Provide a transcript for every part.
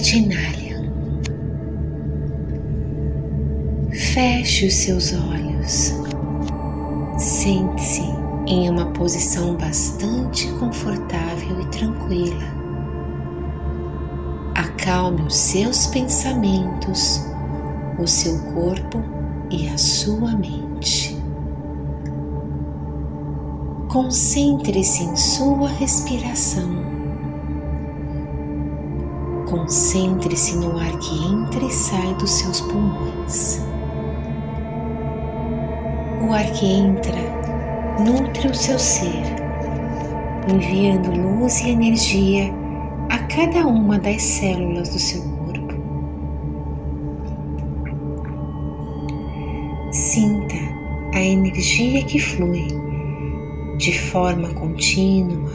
Satinalia. Feche os seus olhos. Sente-se em uma posição bastante confortável e tranquila. Acalme os seus pensamentos, o seu corpo e a sua mente. Concentre-se em sua respiração. Concentre-se no ar que entra e sai dos seus pulmões. O ar que entra nutre o seu ser, enviando luz e energia a cada uma das células do seu corpo. Sinta a energia que flui de forma contínua,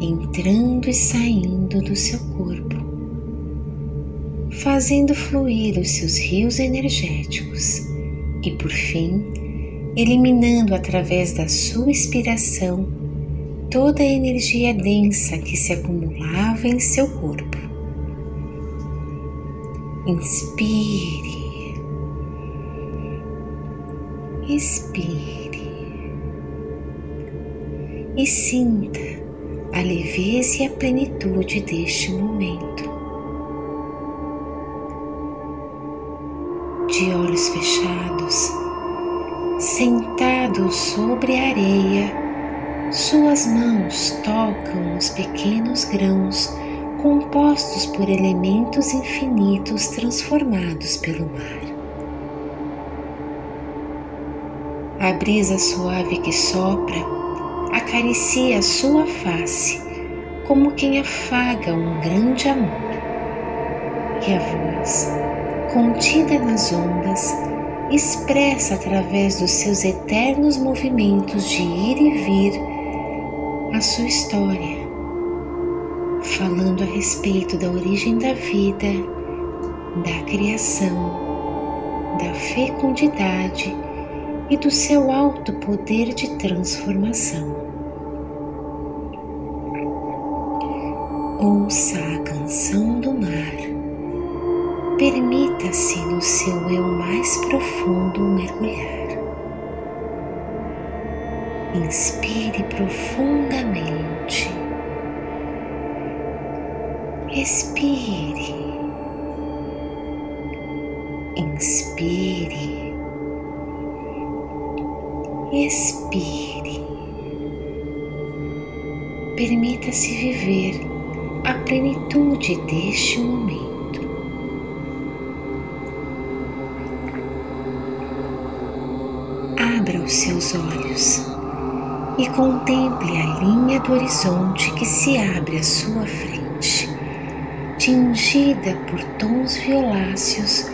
entrando e saindo do seu corpo, fazendo fluir os seus rios energéticos e, por fim, eliminando através da sua inspiração toda a energia densa que se acumulava em seu corpo. Inspire, expire e sinta a leveza e a plenitude deste momento. De olhos fechados, Sentado sobre a areia, suas mãos tocam os pequenos grãos compostos por elementos infinitos transformados pelo mar. A brisa suave que sopra acaricia sua face como quem afaga um grande amor. E a voz, contida nas ondas, expressa através dos seus eternos movimentos de ir e vir a sua história, falando a respeito da origem da vida, da criação, da fecundidade e do seu alto poder de transformação. Ouça a canção do mar Permita-se no seu eu mais profundo mergulhar. Inspire profundamente. Expire. Inspire. Expire. Permita-se viver a plenitude deste momento. Seus olhos e contemple a linha do horizonte que se abre à sua frente, tingida por tons violáceos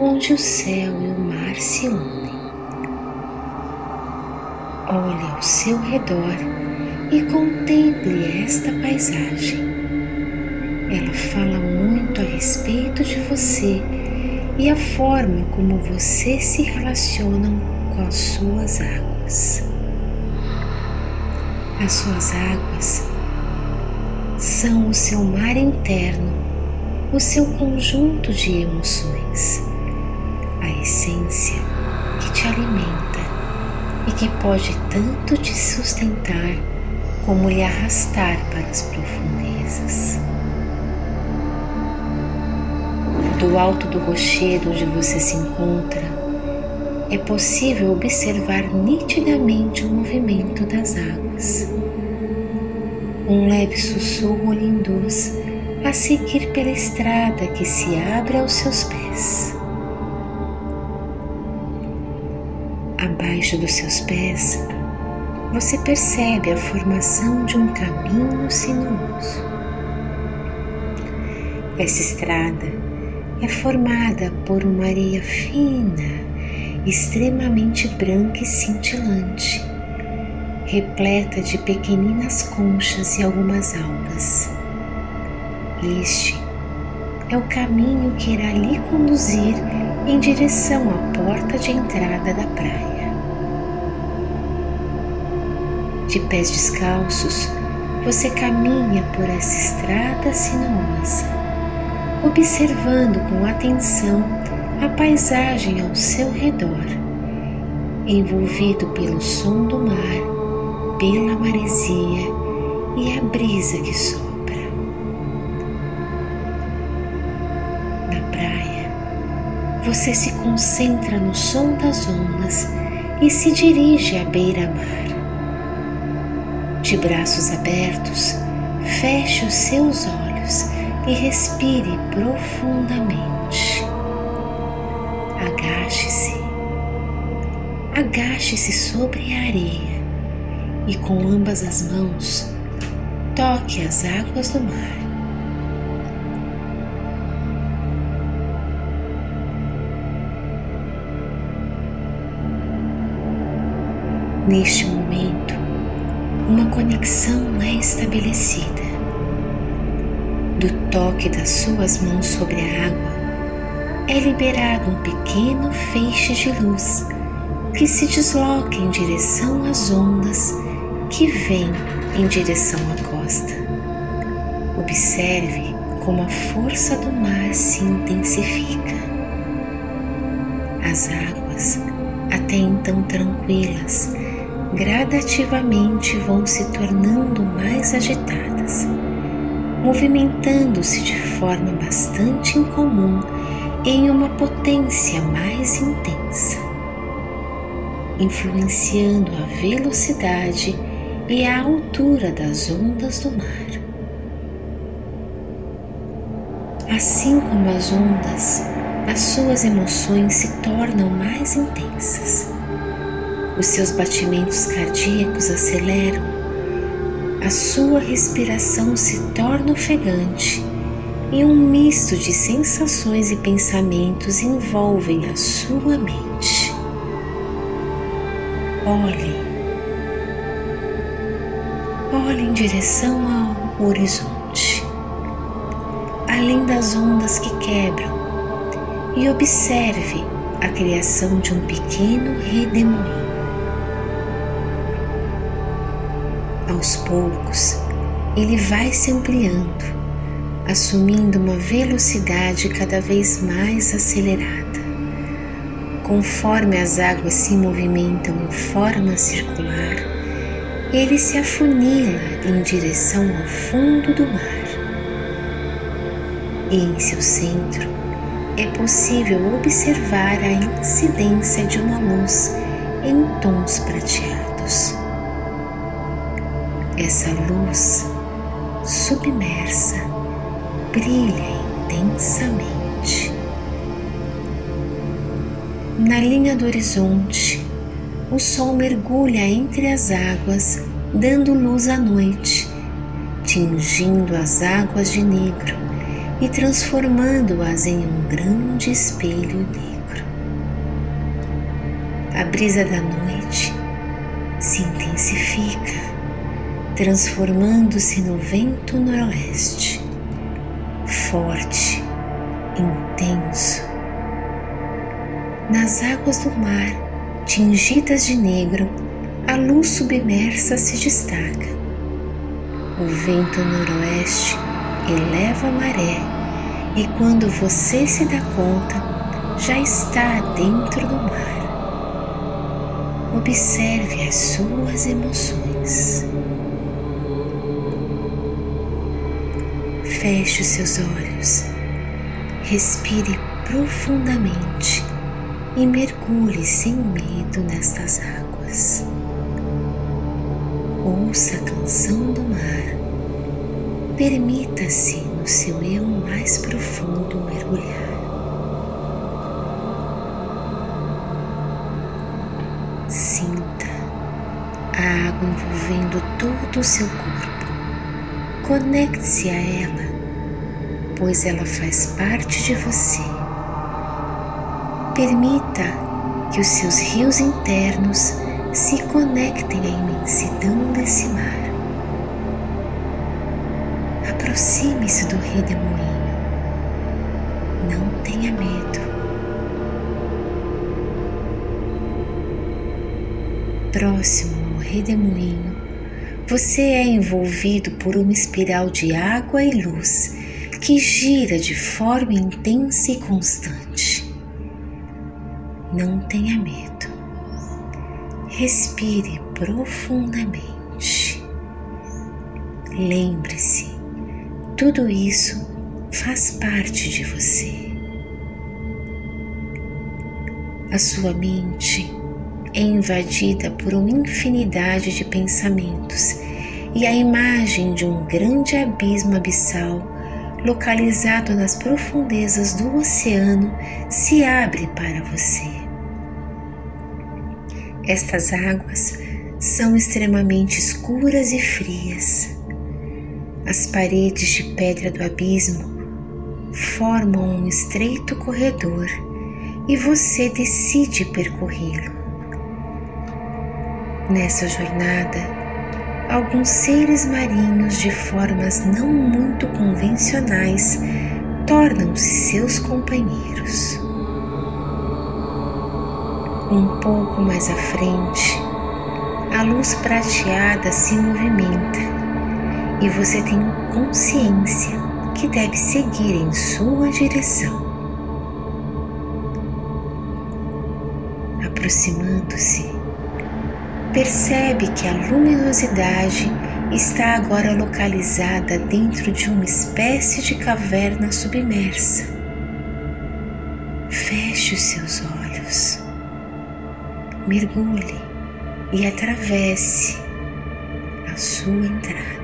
onde o céu e o mar se unem. Olhe ao seu redor e contemple esta paisagem. Ela fala muito a respeito de você e a forma como você se relaciona com as suas águas. As suas águas são o seu mar interno, o seu conjunto de emoções, a essência que te alimenta e que pode tanto te sustentar como lhe arrastar para as profundezas. Do alto do rochedo onde você se encontra, é possível observar nitidamente o movimento das águas. Um leve sussurro lhe induz a seguir pela estrada que se abre aos seus pés. Abaixo dos seus pés, você percebe a formação de um caminho sinuoso. Essa estrada é formada por uma areia fina extremamente branca e cintilante, repleta de pequeninas conchas e algumas algas. Este é o caminho que irá lhe conduzir em direção à porta de entrada da praia. De pés descalços, você caminha por essa estrada sinuosa, observando com atenção a paisagem ao seu redor, envolvido pelo som do mar, pela maresia e a brisa que sopra. Na praia, você se concentra no som das ondas e se dirige à beira-mar. De braços abertos, feche os seus olhos e respire profundamente. Agache-se. Agache-se sobre a areia e com ambas as mãos toque as águas do mar. Neste momento, uma conexão é estabelecida. Do toque das suas mãos sobre a água, é liberado um pequeno feixe de luz que se desloca em direção às ondas que vêm em direção à costa. Observe como a força do mar se intensifica. As águas, até então tranquilas, gradativamente vão se tornando mais agitadas, movimentando-se de forma bastante incomum em uma potência mais intensa, influenciando a velocidade e a altura das ondas do mar. Assim como as ondas, as suas emoções se tornam mais intensas. Os seus batimentos cardíacos aceleram, a sua respiração se torna ofegante e um misto de sensações e pensamentos envolvem a sua mente. Olhe, olhe em direção ao horizonte, além das ondas que quebram, e observe a criação de um pequeno redemoinho. aos poucos, ele vai se ampliando, assumindo uma velocidade cada vez mais acelerada. Conforme as águas se movimentam em forma circular, ele se afunila em direção ao fundo do mar. E em seu centro é possível observar a incidência de uma luz em tons prateados. Essa luz submersa brilha intensamente. Na linha do horizonte, o sol mergulha entre as águas, dando luz à noite, tingindo as águas de negro e transformando-as em um grande espelho negro. A brisa da noite se intensifica transformando-se no vento noroeste, forte, intenso. Nas águas do mar, tingidas de negro, a luz submersa se destaca. O vento noroeste eleva a maré e quando você se dá conta, já está dentro do mar. Observe as suas emoções. Feche os seus olhos, respire profundamente e mergulhe sem medo nestas águas. Ouça a canção do mar, permita-se no seu eu mais profundo mergulhar. Sinta a água envolvendo todo o seu corpo. Conecte-se a ela pois ela faz parte de você. Permita que os seus rios internos se conectem à imensidão desse mar. Aproxime-se do redemoinho. Não tenha medo. Próximo ao redemoinho, você é envolvido por uma espiral de água e luz que gira de forma intensa e constante. Não tenha medo. Respire profundamente. Lembre-se, tudo isso faz parte de você. A sua mente é invadida por uma infinidade de pensamentos e a imagem de um grande abismo abissal localizado nas profundezas do oceano se abre para você. Estas águas são extremamente escuras e frias. As paredes de pedra do abismo formam um estreito corredor e você decide percorrê-lo. Nessa jornada, alguns seres marinhos de formas não muito convencionais tornam-se seus companheiros. Um pouco mais à frente, a luz prateada se movimenta e você tem consciência que deve seguir em sua direção. Aproximando-se, percebe que a luminosidade está agora localizada dentro de uma espécie de caverna submersa. Feche os seus olhos, mergulhe e atravesse a sua entrada.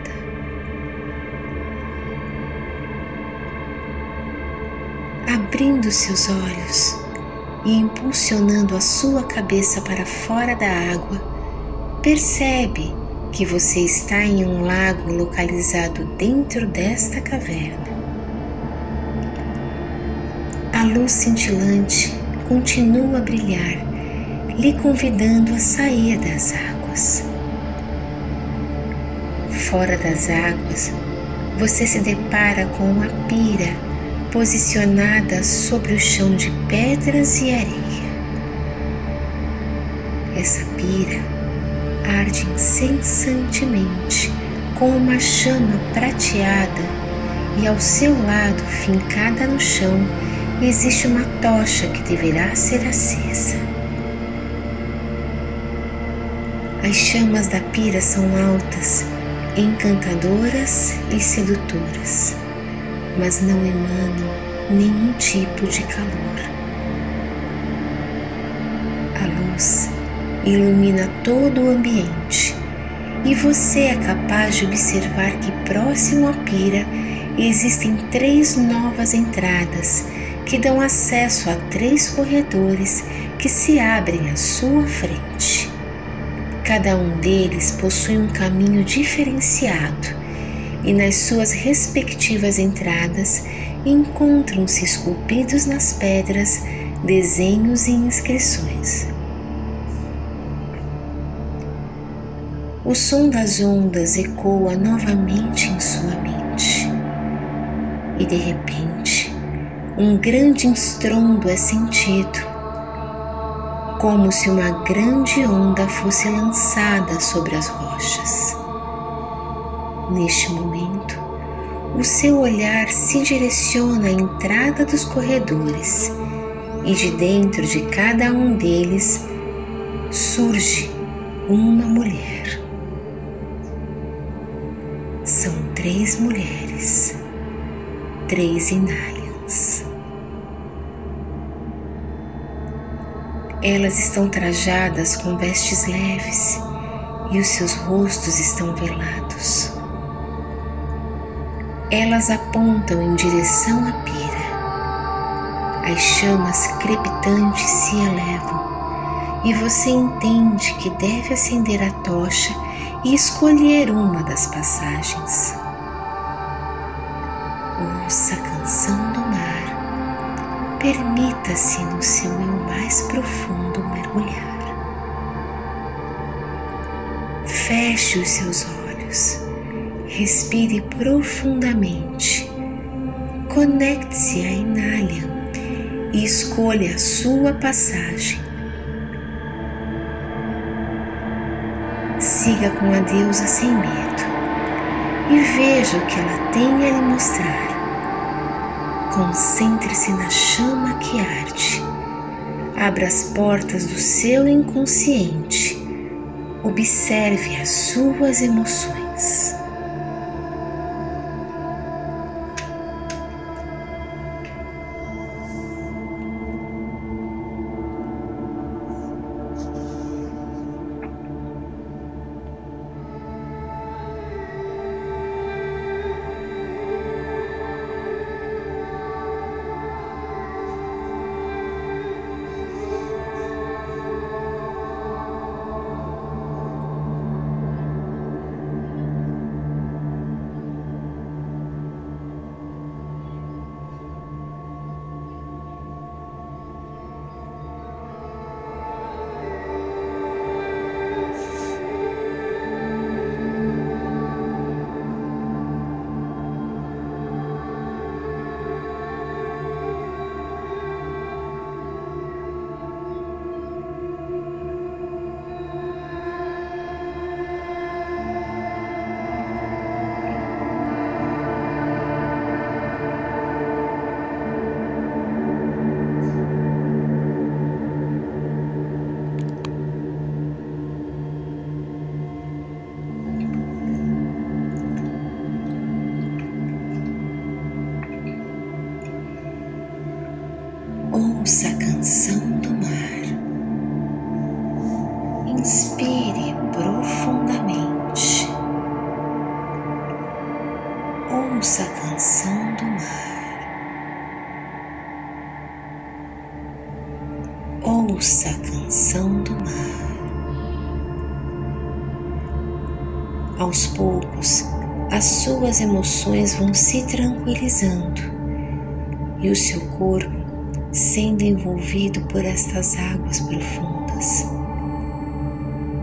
Abrindo seus olhos e impulsionando a sua cabeça para fora da água, percebe que você está em um lago localizado dentro desta caverna. A luz cintilante continua a brilhar, lhe convidando a sair das águas. Fora das águas, você se depara com uma pira posicionada sobre o chão de pedras e areia. Essa pira arde incessantemente com uma chama prateada e ao seu lado, fincada no chão, existe uma tocha que deverá ser acesa. As chamas da pira são altas, encantadoras e sedutoras, mas não emanam nenhum tipo de calor. A luz ilumina todo o ambiente e você é capaz de observar que próximo à pira existem três novas entradas que dão acesso a três corredores que se abrem à sua frente. Cada um deles possui um caminho diferenciado e nas suas respectivas entradas encontram-se esculpidos nas pedras desenhos e inscrições. O som das ondas ecoa novamente em sua mente. E de repente, um grande estrondo é sentido, como se uma grande onda fosse lançada sobre as rochas. Neste momento, o seu olhar se direciona à entrada dos corredores e de dentro de cada um deles surge uma mulher. Três mulheres, três Inálians. Elas estão trajadas com vestes leves e os seus rostos estão velados. Elas apontam em direção à pira. As chamas crepitantes se elevam e você entende que deve acender a tocha e escolher uma das passagens. Ouça a canção do mar, permita-se no seu eu mais profundo mergulhar. Feche os seus olhos, respire profundamente, conecte-se a Inalian e escolha a sua passagem siga com a deusa sem medo e veja o que ela tem a lhe mostrar. Concentre-se na chama que arde. Abra as portas do seu inconsciente. Observe as suas emoções. Aos poucos, as suas emoções vão se tranquilizando e o seu corpo sendo envolvido por estas águas profundas.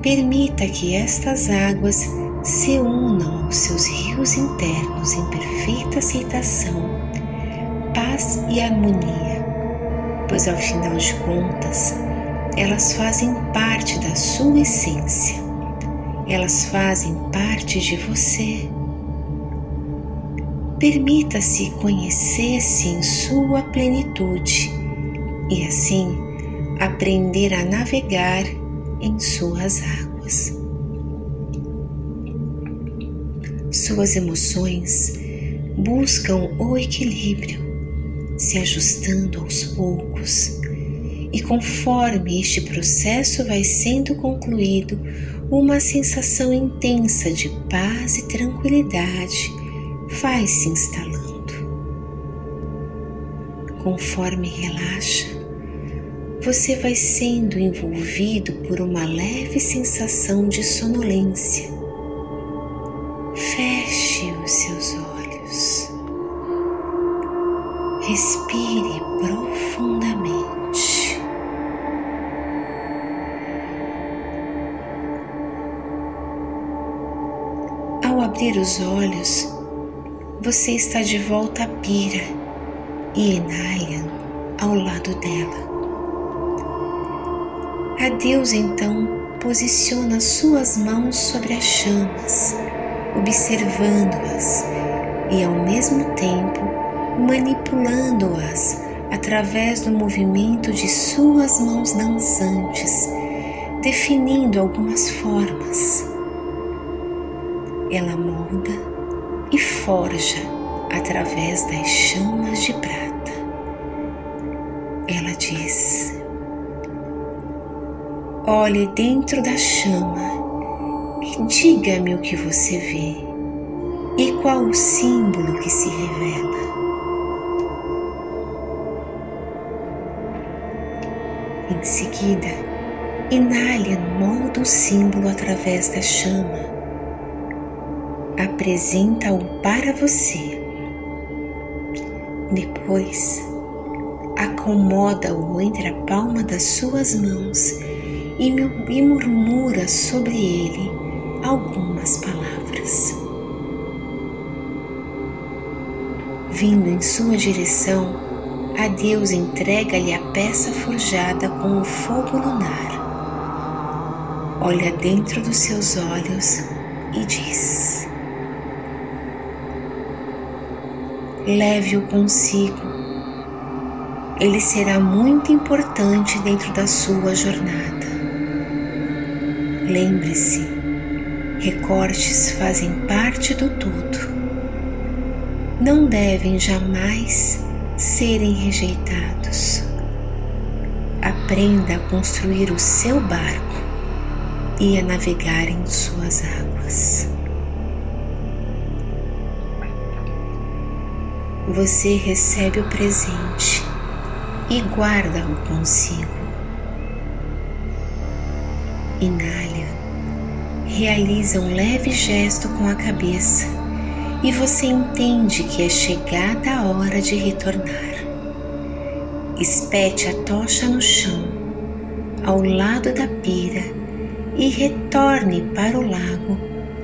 Permita que estas águas se unam aos seus rios internos em perfeita aceitação, paz e harmonia, pois ao final de contas, elas fazem parte da sua essência, elas fazem parte de você. Permita-se conhecer-se em sua plenitude e assim aprender a navegar em suas águas. Suas emoções buscam o equilíbrio, se ajustando aos poucos, e conforme este processo vai sendo concluído, uma sensação intensa de paz e tranquilidade vai se instalando. Conforme relaxa, você vai sendo envolvido por uma leve sensação de sonolência. Feche os seus olhos. Respire abrir os olhos, você está de volta à pira e Enalian ao lado dela. A Deus então posiciona suas mãos sobre as chamas, observando-as e ao mesmo tempo manipulando-as através do movimento de suas mãos dançantes, definindo algumas formas. Ela molda e forja através das chamas de prata. Ela diz: Olhe dentro da chama e diga-me o que você vê e qual o símbolo que se revela. Em seguida, Inalian molda o símbolo através da chama. Apresenta-o para você. Depois, acomoda-o entre a palma das suas mãos e, murmura sobre ele algumas palavras. Vindo em sua direção, a Deus entrega-lhe a peça forjada com o fogo lunar. Olha dentro dos seus olhos e diz: leve-o consigo. Ele será muito importante dentro da sua jornada. Lembre-se, recortes fazem parte do todo. Não devem jamais serem rejeitados. Aprenda a construir o seu barco e a navegar em suas águas. Você recebe o presente e guarda-o consigo. Inale, realiza um leve gesto com a cabeça e você entende que é chegada a hora de retornar. Espete a tocha no chão, ao lado da pira, e retorne para o lago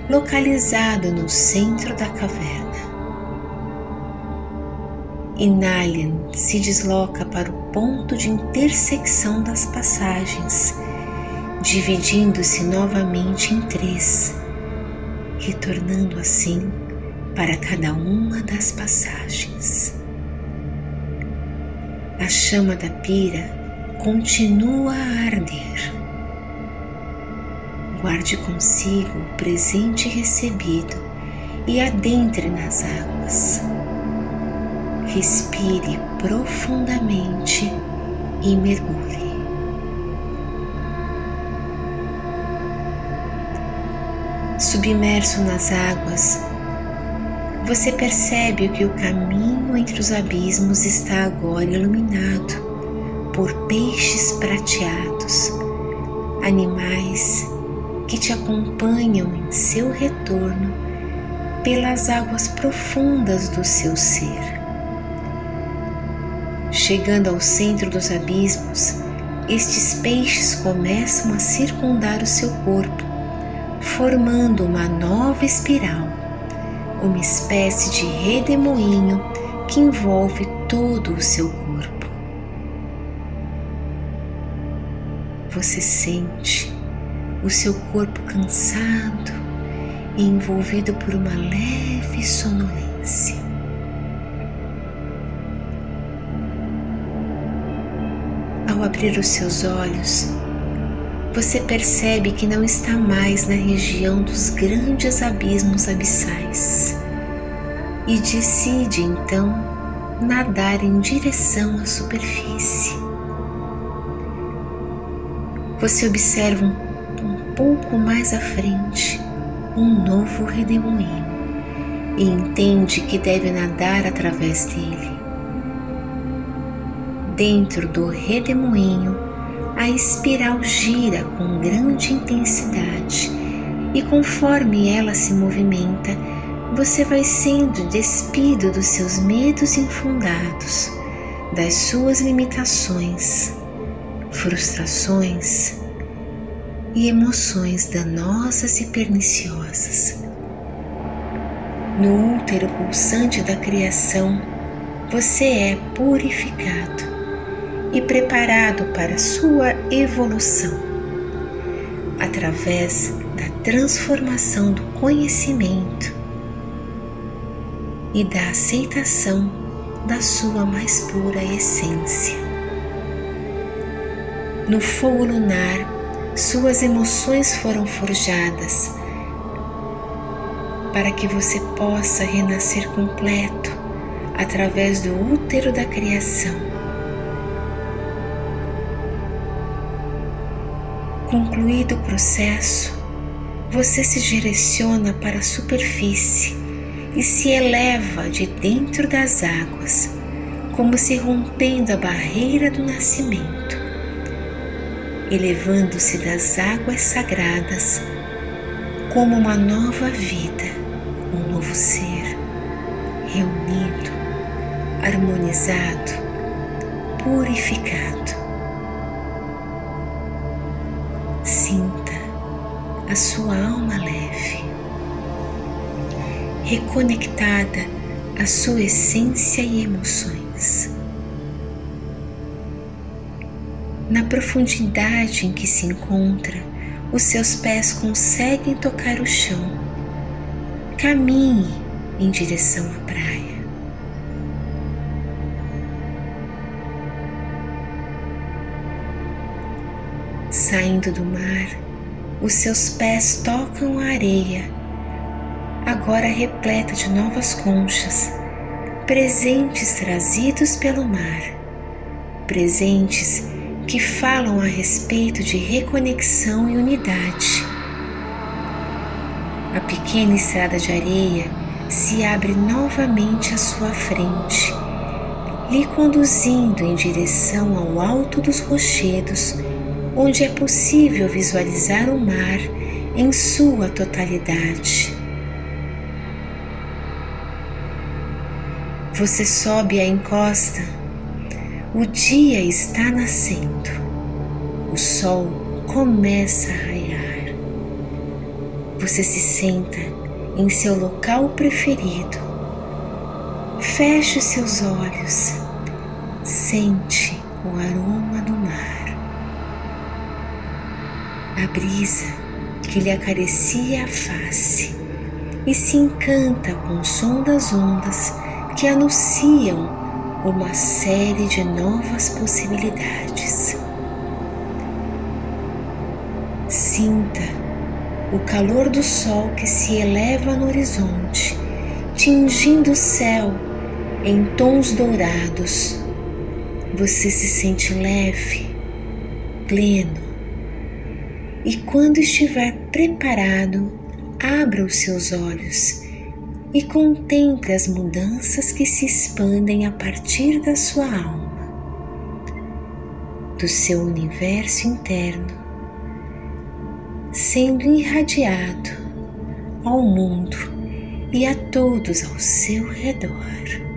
localizado no centro da caverna. Inalian se desloca para o ponto de intersecção das passagens, dividindo-se novamente em três, retornando assim para cada uma das passagens. A chama da pira continua a arder. Guarde consigo o presente recebido e adentre nas águas. Respire profundamente e mergulhe. Submerso nas águas, você percebe que o caminho entre os abismos está agora iluminado por peixes prateados, animais que te acompanham em seu retorno pelas águas profundas do seu ser. Chegando ao centro dos abismos, estes peixes começam a circundar o seu corpo, formando uma nova espiral uma espécie de redemoinho que envolve todo o seu corpo. Você sente o seu corpo cansado e envolvido por uma leve sonolência. Ao abrir os seus olhos, você percebe que não está mais na região dos grandes abismos abissais e decide então nadar em direção à superfície. Você observa um, pouco mais à frente um novo redemoinho e entende que deve nadar através dele. Dentro do redemoinho, a espiral gira com grande intensidade e conforme ela se movimenta, você vai sendo despido dos seus medos infundados, das suas limitações, frustrações e emoções danosas e perniciosas. No útero pulsante da criação, você é purificado e preparado para sua evolução através da transformação do conhecimento e da aceitação da sua mais pura essência. No fogo lunar, suas emoções foram forjadas para que você possa renascer completo através do útero da criação Concluído o processo, você se direciona para a superfície e se eleva de dentro das águas, como se rompendo a barreira do nascimento, elevando-se das águas sagradas como uma nova vida, um novo ser, reunido, harmonizado, purificado. Sinta a sua alma leve, reconectada à sua essência e emoções. Na profundidade em que se encontra, os seus pés conseguem tocar o chão. Caminhe em direção à praia. Saindo do mar, os seus pés tocam a areia, agora repleta de novas conchas, presentes trazidos pelo mar, presentes que falam a respeito de reconexão e unidade. A pequena estrada de areia se abre novamente à sua frente, lhe conduzindo em direção ao alto dos rochedos onde é possível visualizar o mar em sua totalidade. Você sobe a encosta, o dia está nascendo, o sol começa a raiar. Você se senta em seu local preferido, feche os seus olhos, sente o aroma a brisa que lhe acaricia a face e se encanta com o som das ondas que anunciam uma série de novas possibilidades. Sinta o calor do sol que se eleva no horizonte, tingindo o céu em tons dourados. Você se sente leve, pleno e quando estiver preparado, abra os seus olhos e contemple as mudanças que se expandem a partir da sua alma, do seu universo interno, sendo irradiado ao mundo e a todos ao seu redor.